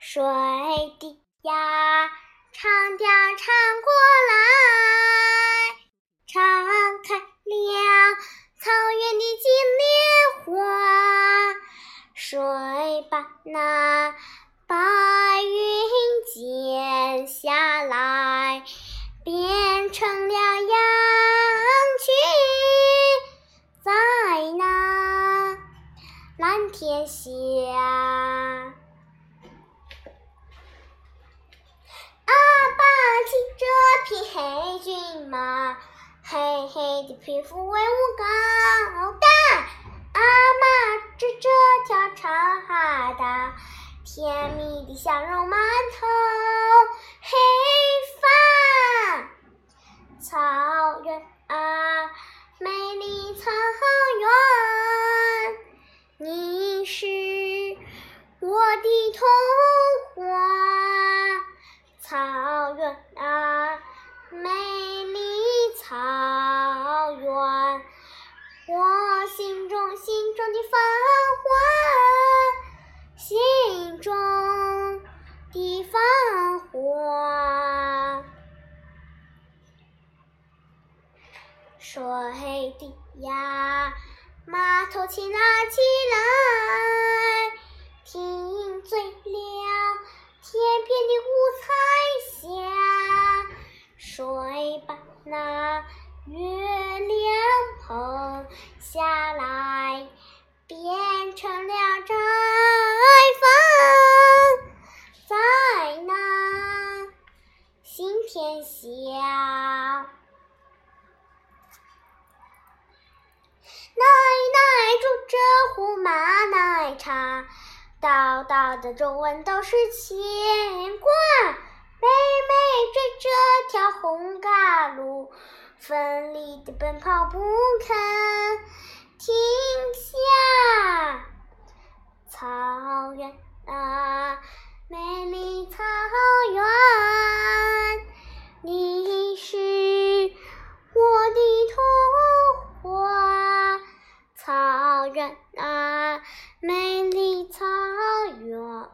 水滴呀，长调唱过来，唱开了草原的金莲花。谁把那白云剪下来，变成了羊群，在那蓝天下。匹黑骏马，黑黑的皮肤威武高大。阿妈指着条长哈达，甜蜜的笑容满头黑发。草原啊，美丽草原，你是我的童话。草原啊。心中心中的繁华，心中的繁华。水滴呀，码头请拉起来，听醉了天边的五彩霞。谁把那月亮捧下来，变成了摘风，在那新天下。奶奶煮着胡麻奶茶，道道的中文都是牵挂。妹妹追着条红嘎路，奋力地奔跑不肯停下。草原啊，美丽草原，你是我的童话。草原啊，美丽草原。